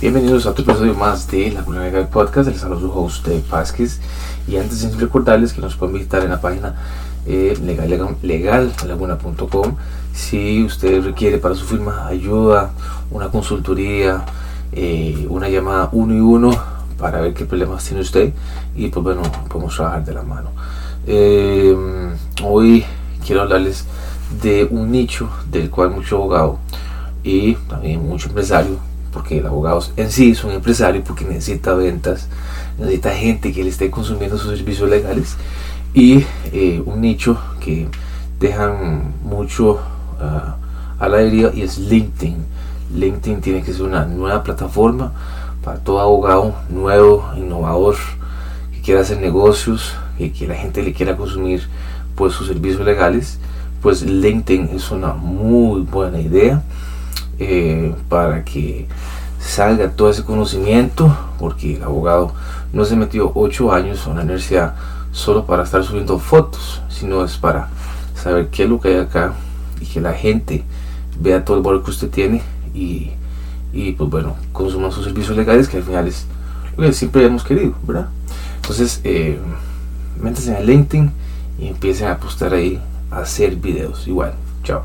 Bienvenidos a otro episodio más de La Cultura Legal Podcast. Les saludo su host Dave Vázquez. Y antes de recordarles que nos pueden visitar en la página eh, legallaguna.com si usted requiere para su firma ayuda, una consultoría, eh, una llamada uno y uno para ver qué problemas tiene usted y pues bueno, podemos trabajar de la mano. Eh, hoy quiero hablarles de un nicho del cual mucho abogado y también mucho empresario, porque el abogado en sí es un empresario porque necesita ventas, necesita gente que le esté consumiendo sus servicios legales y eh, un nicho que dejan mucho uh, a la herida y es LinkedIn. LinkedIn tiene que ser una nueva plataforma para todo abogado nuevo, innovador, que quiera hacer negocios, y que la gente le quiera consumir pues sus servicios legales, pues LinkedIn es una muy buena idea eh, para que salga todo ese conocimiento, porque el abogado no se metió 8 años a una universidad solo para estar subiendo fotos, sino es para saber qué es lo que hay acá y que la gente vea todo el valor que usted tiene y, y pues bueno, consuma sus servicios legales, que al final es lo que siempre hemos querido, ¿verdad? Entonces, eh, métanse en LinkedIn y empiecen a apostar ahí a hacer videos. Igual, chao.